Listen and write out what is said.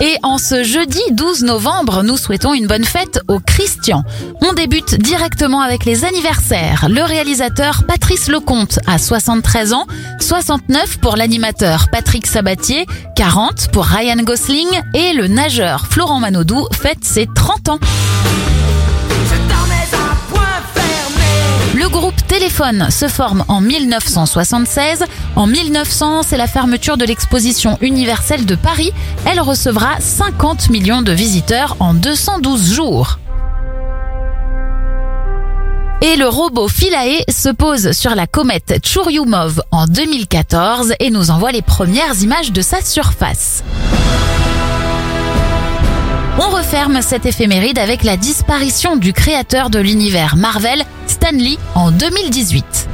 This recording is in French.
Et en ce jeudi 12 novembre, nous souhaitons une bonne fête aux Christian. On débute directement avec les anniversaires. Le réalisateur Patrice Lecomte a 73 ans, 69 pour l'animateur Patrick Sabatier, 40 pour Ryan Gosling et le nageur Florent Manodou fête ses 30 ans. Groupe Téléphone se forme en 1976. En 1900, c'est la fermeture de l'exposition universelle de Paris. Elle recevra 50 millions de visiteurs en 212 jours. Et le robot Philae se pose sur la comète Churyumov en 2014 et nous envoie les premières images de sa surface. On referme cette éphéméride avec la disparition du créateur de l'univers Marvel, Stan Lee, en 2018.